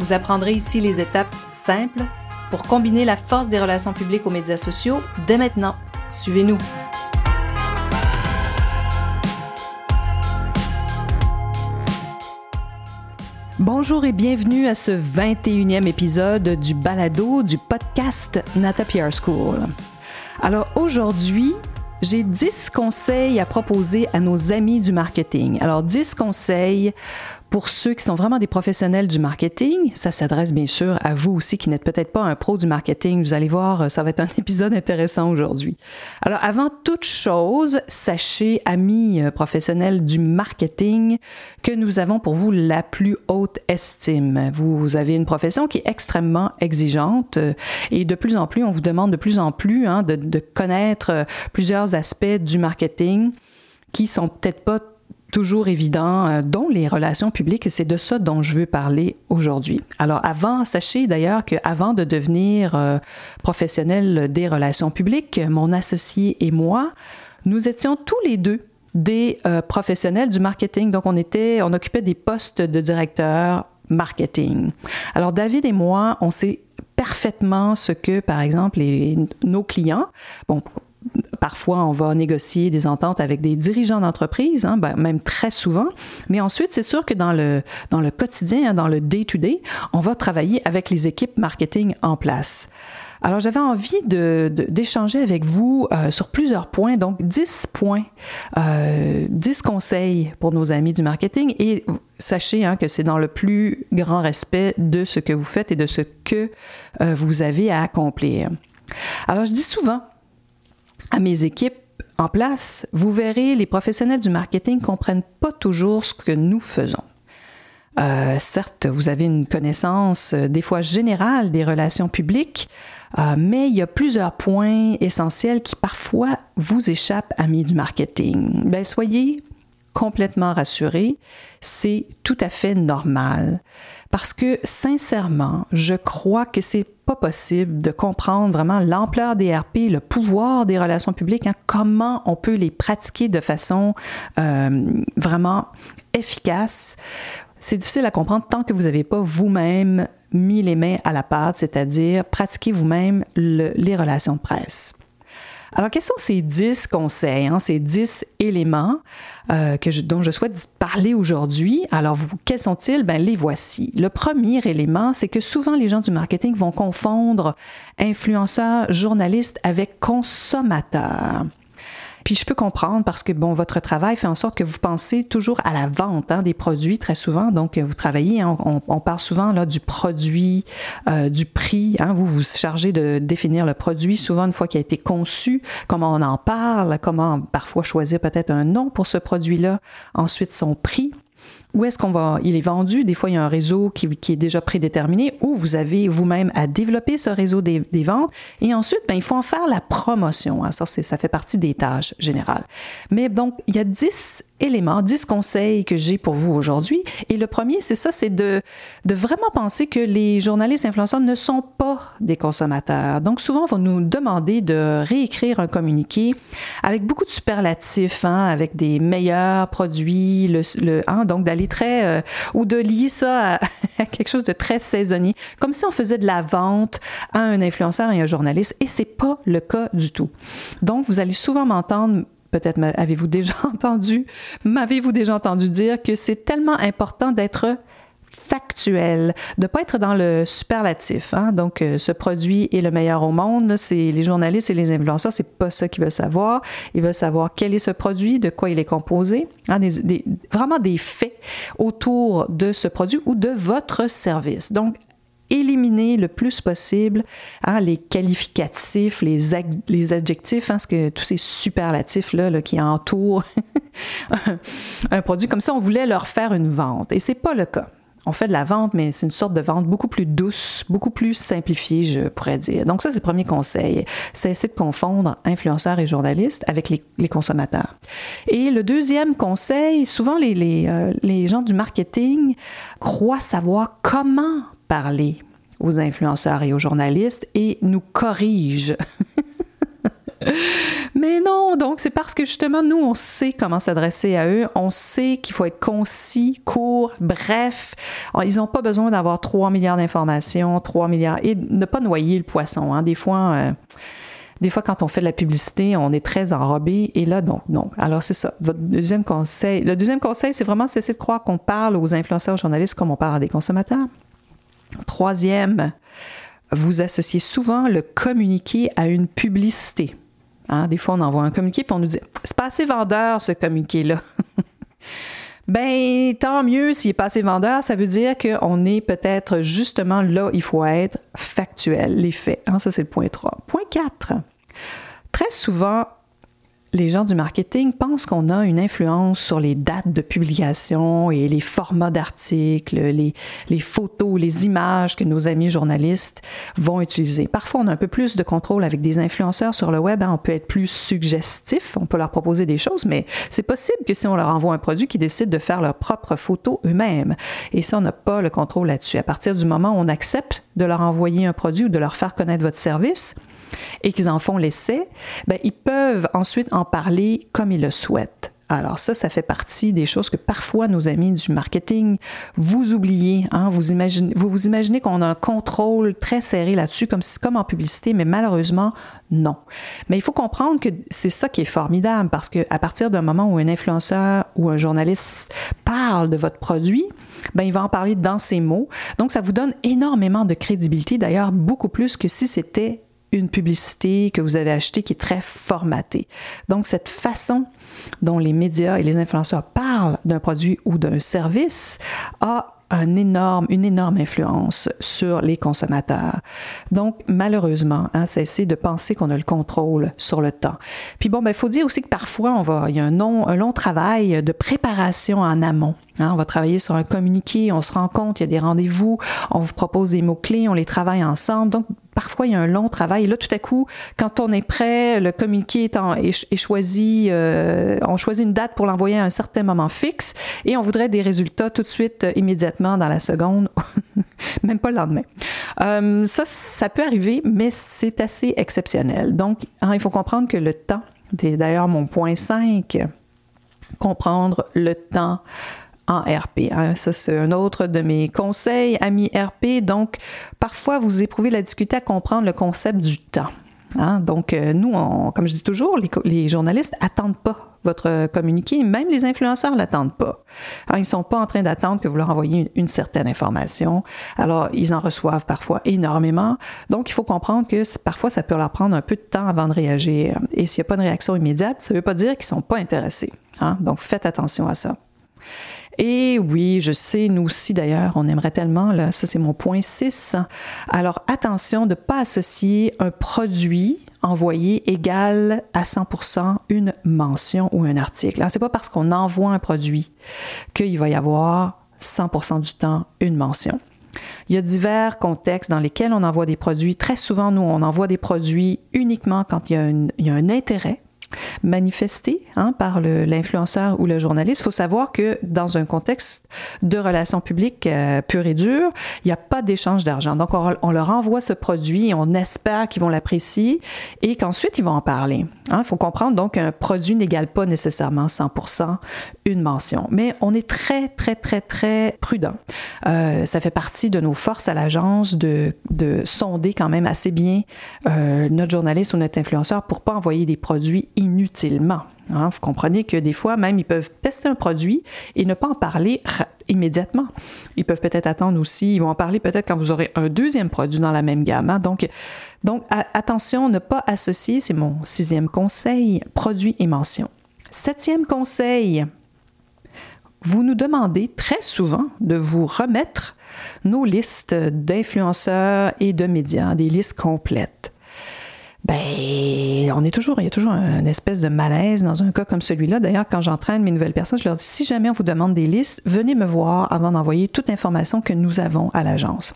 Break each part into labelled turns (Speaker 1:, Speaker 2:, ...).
Speaker 1: Vous apprendrez ici les étapes simples pour combiner la force des relations publiques aux médias sociaux dès maintenant. Suivez-nous. Bonjour et bienvenue à ce 21e épisode du balado du podcast Nata PR School. Alors aujourd'hui, j'ai 10 conseils à proposer à nos amis du marketing. Alors 10 conseils pour ceux qui sont vraiment des professionnels du marketing, ça s'adresse bien sûr à vous aussi qui n'êtes peut-être pas un pro du marketing. Vous allez voir, ça va être un épisode intéressant aujourd'hui. Alors avant toute chose, sachez, amis euh, professionnels du marketing, que nous avons pour vous la plus haute estime. Vous avez une profession qui est extrêmement exigeante euh, et de plus en plus, on vous demande de plus en plus hein, de, de connaître euh, plusieurs aspects du marketing qui sont peut-être pas toujours évident, euh, dont les relations publiques, et c'est de ça dont je veux parler aujourd'hui. Alors avant, sachez d'ailleurs qu'avant de devenir euh, professionnel des relations publiques, mon associé et moi, nous étions tous les deux des euh, professionnels du marketing. Donc on était, on occupait des postes de directeur marketing. Alors David et moi, on sait parfaitement ce que, par exemple, nos clients, bon, Parfois, on va négocier des ententes avec des dirigeants d'entreprise, hein, ben, même très souvent. Mais ensuite, c'est sûr que dans le, quotidien, hein, dans le day-to-day, on va travailler avec les équipes marketing en place. Alors, j'avais envie d'échanger avec vous euh, sur plusieurs points, donc 10 points, euh, 10 conseils pour nos amis du marketing et sachez hein, que c'est dans le plus grand respect de ce que vous faites et de ce que euh, vous avez à accomplir. Alors, je dis souvent à mes équipes en place, vous verrez, les professionnels du marketing ne comprennent pas toujours ce que nous faisons. Euh, certes, vous avez une connaissance euh, des fois générale des relations publiques, euh, mais il y a plusieurs points essentiels qui parfois vous échappent, amis du marketing. Ben, soyez complètement rassurés, c'est tout à fait normal. Parce que sincèrement, je crois que c'est pas possible de comprendre vraiment l'ampleur des RP, le pouvoir des relations publiques, hein, comment on peut les pratiquer de façon euh, vraiment efficace. C'est difficile à comprendre tant que vous n'avez pas vous-même mis les mains à la pâte, c'est-à-dire pratiquer vous-même les relations de presse. Alors, quels sont ces dix conseils, hein, ces dix éléments euh, que dont je souhaite parler aujourd'hui? Alors, quels sont-ils? Ben, les voici. Le premier élément, c'est que souvent les gens du marketing vont confondre influenceurs, journalistes avec consommateurs. Puis je peux comprendre parce que, bon, votre travail fait en sorte que vous pensez toujours à la vente hein, des produits très souvent. Donc, vous travaillez, hein, on, parle souvent là du produit, euh, du prix. Hein, vous vous chargez de définir le produit souvent une fois qu'il a été conçu, comment on en parle, comment parfois choisir peut-être un nom pour ce produit-là, ensuite son prix où est-ce qu'on va, il est vendu. Des fois, il y a un réseau qui, est déjà prédéterminé ou vous avez vous-même à développer ce réseau des, ventes. Et ensuite, ben, il faut en faire la promotion. Hein. Ça, ça fait partie des tâches générales. Mais donc, il y a 10 éléments, 10 conseils que j'ai pour vous aujourd'hui. Et le premier, c'est ça, c'est de, de vraiment penser que les journalistes influenceurs ne sont pas des consommateurs. Donc, souvent, on va nous demander de réécrire un communiqué avec beaucoup de superlatifs, hein, avec des meilleurs produits, le hein, donc d'aller très, euh, ou de lier ça à, quelque chose de très saisonnier, comme si on faisait de la vente à un influenceur et un journaliste, et c'est pas le cas du tout. Donc, vous allez souvent m'entendre peut-être avez-vous déjà entendu, m'avez-vous déjà entendu dire que c'est tellement important d'être factuel, de pas être dans le superlatif. Hein? Donc, euh, ce produit est le meilleur au monde. C'est les journalistes et les influenceurs, c'est pas ça qu'ils veulent savoir. Ils veulent savoir quel est ce produit, de quoi il est composé, hein? des, vraiment des faits autour de ce produit ou de votre service. Donc, éliminer le plus possible hein, les qualificatifs, les, adjectifs, hein, que, tous ces superlatifs-là là, qui entourent un produit. Comme ça, on voulait leur faire une vente. Et c'est pas le cas. On fait de la vente, mais c'est une sorte de vente beaucoup plus douce, beaucoup plus simplifiée, je pourrais dire. Donc ça, c'est le premier conseil. C'est essayer de confondre influenceurs et journalistes avec les, consommateurs. Et le deuxième conseil, souvent les, les, euh, les gens du marketing croient savoir comment parler aux influenceurs et aux journalistes et nous corrigent. Mais non, donc c'est parce que justement, nous, on sait comment s'adresser à eux, on sait qu'il faut être concis, court, bref. Ils n'ont pas besoin d'avoir 3 milliards d'informations, 3 milliards, et ne pas noyer le poisson. Hein. Des fois, euh, des fois, quand on fait de la publicité, on est très enrobé, et là, donc, non. Alors, c'est ça. Votre deuxième conseil, le deuxième conseil, c'est vraiment cesser de croire qu'on parle aux influenceurs, aux journalistes comme on parle à des consommateurs. Troisième, vous associez souvent le communiqué à une publicité. Hein, des fois, on envoie un communiqué puis on nous dit c'est pas assez vendeur ce communiqué-là. ben, tant mieux s'il est pas assez vendeur, ça veut dire qu'on est peut-être justement là, il faut être factuel, les faits. Hein, ça, c'est le point 3. Point 4. Très souvent, les gens du marketing pensent qu'on a une influence sur les dates de publication et les formats d'articles, les, photos, les images que nos amis journalistes vont utiliser. Parfois, on a un peu plus de contrôle avec des influenceurs sur le web. Hein. on peut être plus suggestif, on peut leur proposer des choses, mais c'est possible que si on leur envoie un produit, qu'ils décident de faire leurs propres photos eux-mêmes. Et ça, on n'a pas le contrôle là-dessus. À partir du moment où on accepte de leur envoyer un produit ou de leur faire connaître votre service, et qu'ils en font l'essai, ben, ils peuvent ensuite en parler comme ils le souhaitent. Alors ça, ça fait partie des choses que parfois nos amis du marketing, vous oubliez. Hein? Vous, imaginez, vous imaginez qu'on a un contrôle très serré là-dessus, comme, comme en publicité, mais malheureusement, non. Mais il faut comprendre que c'est ça qui est formidable, parce qu'à partir d'un moment où un influenceur ou un journaliste parle de votre produit, ben, il va en parler dans ses mots. Donc, ça vous donne énormément de crédibilité, d'ailleurs, beaucoup plus que si c'était une publicité que vous avez achetée qui est très formatée. Donc, cette façon dont les médias et les influenceurs parlent d'un produit ou d'un service a un énorme, une énorme influence sur les consommateurs. Donc, malheureusement, hein, cesser de penser qu'on a le contrôle sur le temps. Puis bon, il ben, faut dire aussi que parfois, on va, il y a un, un long travail de préparation en amont. Hein, on va travailler sur un communiqué, on se rend compte, il y a des rendez-vous, on vous propose des mots-clés, on les travaille ensemble. Donc, parfois, il y a un long travail. Et là, tout à coup, quand on est prêt, le communiqué est, choisi, euh, on choisit une date pour l'envoyer à un certain moment fixe et on voudrait des résultats tout de suite, euh, immédiatement, dans la seconde, même pas le lendemain. Euh, ça, ça peut arriver, mais c'est assez exceptionnel. Donc, hein, il faut comprendre que le temps, c'est d'ailleurs mon point 5, comprendre le temps en RP. Hein. Ça, c'est un autre de mes conseils, amis RP. Donc, parfois, vous éprouvez la difficulté à comprendre le concept du temps. Hein. Donc, euh, nous, comme je dis toujours, les, journalistes attendent pas votre communiqué, même les influenceurs l'attendent pas. Ils ils sont pas en train d'attendre que vous leur envoyiez une, certaine information. Alors, ils en reçoivent parfois énormément. Donc, il faut comprendre que parfois, ça peut leur prendre un peu de temps avant de réagir. Et s'il n'y a pas de réaction immédiate, ça ne veut pas dire qu'ils sont pas intéressés. Hein. Donc, faites attention à ça. Et oui, je sais, nous aussi d'ailleurs, on aimerait tellement, là, ça c'est mon point 6. Alors attention de ne pas associer un produit envoyé égal à 100% une mention ou un article. Ce n'est pas parce qu'on envoie un produit qu'il va y avoir 100% du temps une mention. Il y a divers contextes dans lesquels on envoie des produits. Très souvent, nous, on envoie des produits uniquement quand il y a un intérêt manifesté hein, par l'influenceur ou le journaliste. Il faut savoir que dans un contexte de relations publiques euh, pure et dure, il n'y a pas d'échange d'argent. Donc, on, leur envoie ce produit on espère qu'ils vont l'apprécier et qu'ensuite, ils vont en parler. Hein. Il faut comprendre donc qu'un produit n'égale pas nécessairement 100% une mention. Mais on est très, très, très, très prudent. Euh, ça fait partie de nos forces à l'agence de, de, sonder quand même assez bien euh, notre journaliste ou notre influenceur pour pas envoyer des produits inutilement. Hein. Vous comprenez que des fois, même, ils peuvent tester un produit et ne pas en parler immédiatement. Ils peuvent peut-être attendre aussi, ils vont en parler peut-être quand vous aurez un deuxième produit dans la même gamme. Hein. Donc, donc attention, ne pas associer, c'est mon sixième conseil, produit et mention. Septième conseil, vous nous demandez très souvent de vous remettre nos listes d'influenceurs et de médias, des listes complètes. Ben on est toujours, il y a toujours une espèce de malaise dans un cas comme celui-là. D'ailleurs, quand j'entraîne mes nouvelles personnes, je leur dis, si jamais on vous demande des listes, venez me voir avant d'envoyer toute information que nous avons à l'agence.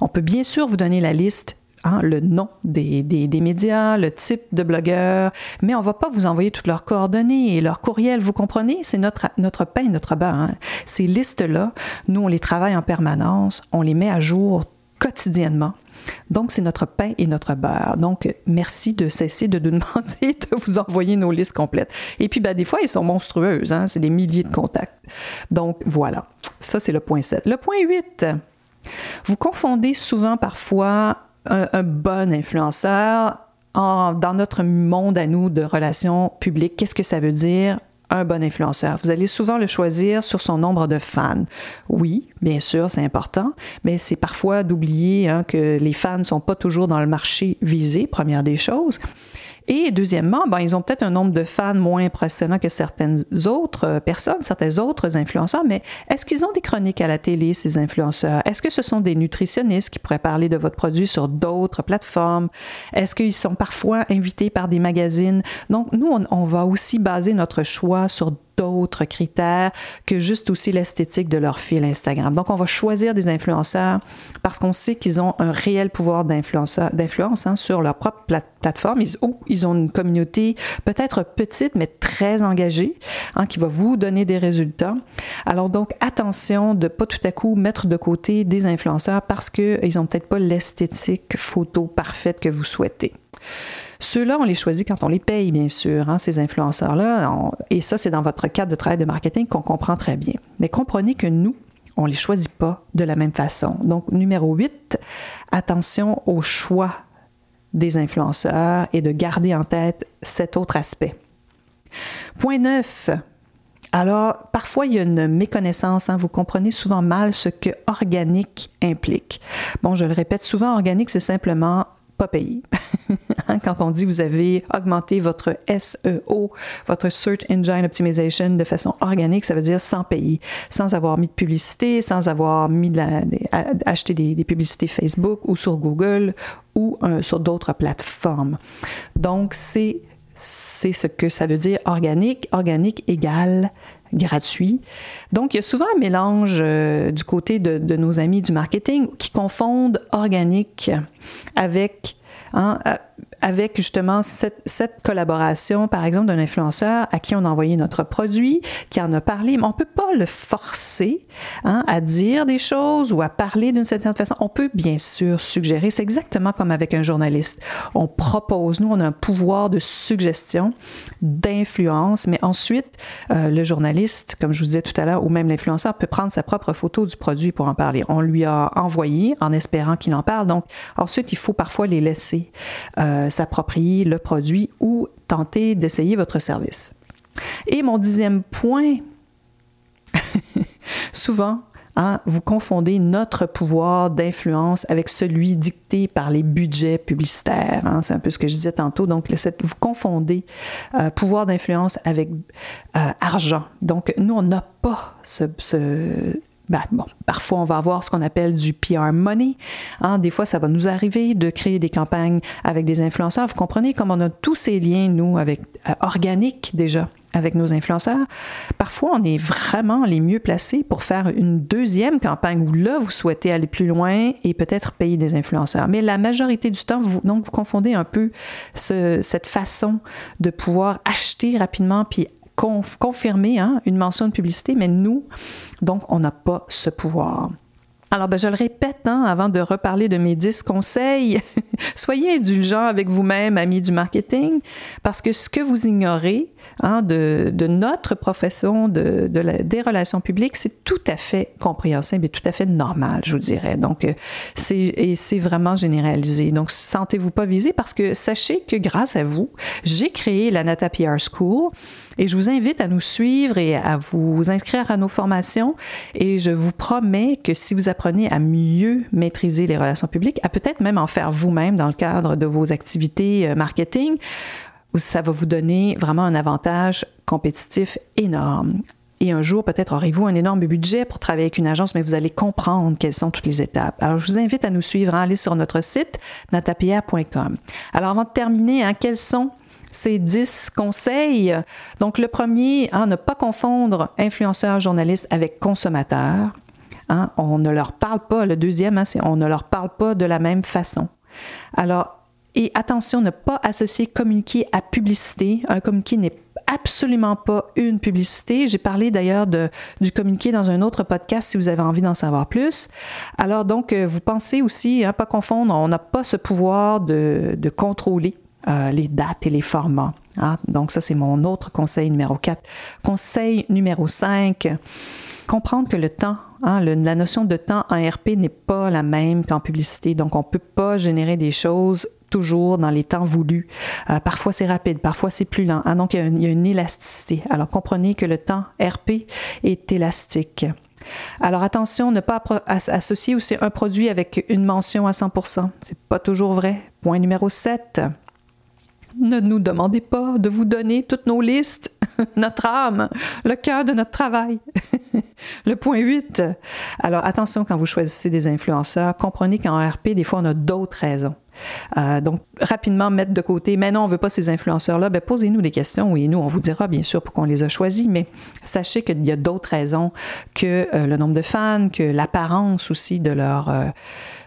Speaker 1: On peut bien sûr vous donner la liste Hein, le nom des, des, médias, le type de blogueur, mais on va pas vous envoyer toutes leurs coordonnées et leurs courriels, vous comprenez? C'est notre, notre pain, notre beurre. Hein. Ces listes-là, nous, on les travaille en permanence, on les met à jour quotidiennement. Donc, c'est notre pain et notre beurre. Donc, merci de cesser de nous demander de vous envoyer nos listes complètes. Et puis, ben, des fois, elles sont monstrueuses. Hein? C'est des milliers de contacts. Donc, voilà. Ça, c'est le point 7. Le point 8. Vous confondez souvent parfois un, bon influenceur dans notre monde à nous de relations publiques. Qu'est-ce que ça veut dire? Un bon influenceur. Vous allez souvent le choisir sur son nombre de fans. Oui, bien sûr, c'est important, mais c'est parfois d'oublier hein, que les fans ne sont pas toujours dans le marché visé, première des choses. Et deuxièmement, ben, ils ont peut-être un nombre de fans moins impressionnant que certaines autres euh, personnes, certains autres influenceurs, mais est-ce qu'ils ont des chroniques à la télé, ces influenceurs? Est-ce que ce sont des nutritionnistes qui pourraient parler de votre produit sur d'autres plateformes? Est-ce qu'ils sont parfois invités par des magazines? Donc, nous, on, on va aussi baser notre choix sur d'autres critères que juste aussi l'esthétique de leur fil Instagram. Donc, on va choisir des influenceurs parce qu'on sait qu'ils ont un réel pouvoir d'influence hein, sur leur propre plateforme. Ils, ils ont une communauté peut-être petite, mais très engagée, hein, qui va vous donner des résultats. Alors, donc, attention de pas tout à coup mettre de côté des influenceurs parce qu'ils n'ont peut-être pas l'esthétique photo parfaite que vous souhaitez. Ceux-là, on les choisit quand on les paye, bien sûr, hein, ces influenceurs-là. Et ça, c'est dans votre cadre de travail de marketing qu'on comprend très bien. Mais comprenez que nous, on ne les choisit pas de la même façon. Donc, numéro 8, attention au choix des influenceurs et de garder en tête cet autre aspect. Point 9. Alors, parfois, il y a une méconnaissance. Hein. vous comprenez souvent mal ce que organique implique. Bon, je le répète souvent, organique, c'est simplement pas payé. Hein, quand on dit vous avez augmenté votre SEO, votre Search Engine Optimization de façon organique, ça veut dire sans payer, sans avoir mis de publicité, sans avoir mis de acheté des, publicités Facebook ou sur Google ou euh, sur d'autres plateformes. Donc, c'est c'est ce que ça veut dire organique. Organique égale gratuit. Donc, il y a souvent un mélange euh, du côté de, nos amis du marketing qui confondent organique avec hein, avec justement cette, collaboration, par exemple, d'un influenceur à qui on a envoyé notre produit, qui en a parlé, mais on peut pas le forcer hein, à dire des choses ou à parler d'une certaine façon. On peut bien sûr suggérer. C'est exactement comme avec un journaliste. On propose, nous, on a un pouvoir de suggestion, d'influence, mais ensuite, euh, le journaliste, comme je vous disais tout à l'heure, ou même l'influenceur peut prendre sa propre photo du produit pour en parler. On lui a envoyé en espérant qu'il en parle. Donc, ensuite, il faut parfois les laisser. Euh, s'approprier le produit ou tenter d'essayer votre service. Et mon dixième point, souvent, hein, vous confondez notre pouvoir d'influence avec celui dicté par les budgets publicitaires. Hein. c'est un peu ce que je disais tantôt. Donc, vous confondez euh, pouvoir d'influence avec euh, argent. Donc, nous, on n'a pas ce, ben, bon, parfois, on va avoir ce qu'on appelle du PR money. Hein, des fois, ça va nous arriver de créer des campagnes avec des influenceurs. Vous comprenez comme on a tous ces liens, nous, avec euh, organiques déjà avec nos influenceurs. Parfois, on est vraiment les mieux placés pour faire une deuxième campagne où là, vous souhaitez aller plus loin et peut-être payer des influenceurs. Mais la majorité du temps, vous, donc, vous confondez un peu cette façon de pouvoir acheter rapidement puis confirmer hein, une mention de publicité, mais nous, donc, on n'a pas ce pouvoir. Alors, ben, je le répète, hein, avant de reparler de mes 10 conseils, soyez indulgents avec vous-même, amis du marketing, parce que ce que vous ignorez, Hein, de, notre profession de, des relations publiques, c'est tout à fait compréhensible et tout à fait normal, je vous dirais. Donc, euh, c'est, c'est vraiment généralisé. Donc, sentez-vous pas visé parce que sachez que grâce à vous, j'ai créé la Nata PR School et je vous invite à nous suivre et à vous inscrire à nos formations. Et je vous promets que si vous apprenez à mieux maîtriser les relations publiques, à peut-être même en faire vous-même dans le cadre de vos activités euh, marketing, ça va vous donner vraiment un avantage compétitif énorme. Et un jour, peut-être aurez-vous un énorme budget pour travailler avec une agence, mais vous allez comprendre quelles sont toutes les étapes. Alors, je vous invite à nous suivre, à aller sur notre site natapierre.com. Alors, avant de terminer, hein, quels sont ces 10 conseils? Donc, le premier, hein, ne pas confondre influenceur, journaliste avec consommateur. Hein, on ne leur parle pas, le deuxième, hein, c'est on ne leur parle pas de la même façon. Alors, et attention, ne pas associer communiqué à publicité. Un communiqué n'est absolument pas une publicité. J'ai parlé d'ailleurs du communiqué dans un autre podcast si vous avez envie d'en savoir plus. Alors donc, euh, vous pensez aussi, hein, pas confondre, on n'a pas ce pouvoir de, contrôler euh, les dates et les formats. Hein. Donc ça, c'est mon autre conseil numéro 4. Conseil numéro 5, comprendre que le temps Hein, la notion de temps en RP n'est pas la même qu'en publicité. Donc, on ne peut pas générer des choses toujours dans les temps voulus. Euh, parfois, c'est rapide, parfois, c'est plus lent. Hein, donc, il y, a une, élasticité. Alors, comprenez que le temps RP est élastique. Alors attention, ne pas associer aussi un produit avec une mention à 100%. C'est pas toujours vrai. Point numéro 7. Ne nous demandez pas de vous donner toutes nos listes, notre âme, le cœur de notre travail. le point 8. Alors attention quand vous choisissez des influenceurs, comprenez qu'en RP, des fois, on a d'autres raisons. Euh, donc, rapidement mettre de côté, mais non, on ne veut pas ces influenceurs-là, ben, posez-nous des questions et nous, on vous dira bien sûr pourquoi on les a choisis, mais sachez qu'il y a d'autres raisons que euh, le nombre de fans, que l'apparence aussi de leur, euh,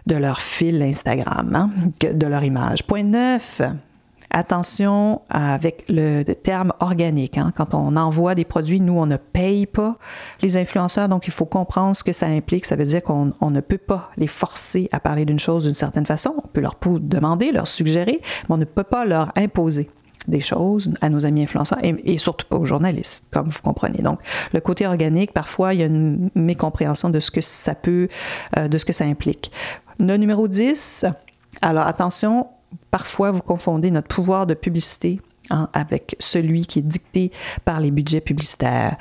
Speaker 1: de leur fil Instagram, hein, de leur image. Point 9 attention avec le, terme organique. Hein. Quand on envoie des produits, nous, on ne paye pas les influenceurs, donc il faut comprendre ce que ça implique. Ça veut dire qu'on ne peut pas les forcer à parler d'une chose d'une certaine façon. On peut leur demander, leur suggérer, mais on ne peut pas leur imposer des choses à nos amis influenceurs et, surtout pas aux journalistes, comme vous comprenez. Donc, le côté organique, parfois, il y a une mécompréhension de ce que ça peut, euh, de ce que ça implique. Le numéro 10, alors attention, Parfois, vous confondez notre pouvoir de publicité hein, avec celui qui est dicté par les budgets publicitaires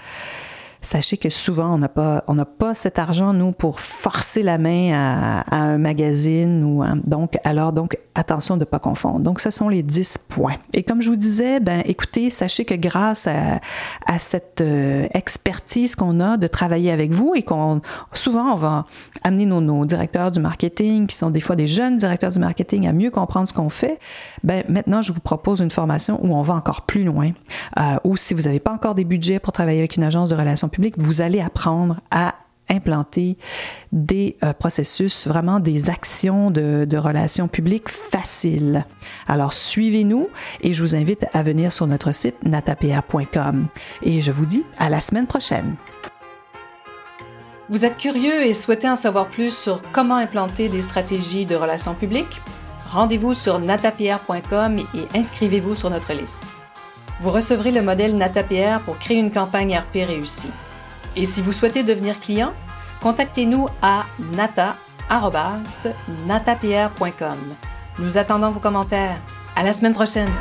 Speaker 1: sachez que souvent, on n'a pas, pas cet argent, nous, pour forcer la main à, un magazine. Ou, donc, alors, donc, attention de ne pas confondre. Donc, ce sont les 10 points. Et comme je vous disais, ben, écoutez, sachez que grâce à, à cette euh, expertise qu'on a de travailler avec vous et qu'on, souvent, on va amener nos, nos, directeurs du marketing, qui sont des fois des jeunes directeurs du marketing, à mieux comprendre ce qu'on fait, ben, maintenant, je vous propose une formation où on va encore plus loin. Euh, ou si vous n'avez pas encore des budgets pour travailler avec une agence de relations public, vous allez apprendre à implanter des euh, processus, vraiment des actions de, relations publiques faciles. Alors suivez-nous et je vous invite à venir sur notre site natapr.com. Et je vous dis à la semaine prochaine. Vous êtes curieux et souhaitez en savoir plus sur comment implanter des stratégies de relations publiques? Rendez-vous sur natapr.com et inscrivez-vous sur notre liste. Vous recevrez le modèle NataPR pour créer une campagne RP réussie. Et si vous souhaitez devenir client, contactez-nous à nata.natapierre.com. Nous attendons vos commentaires. À la semaine prochaine!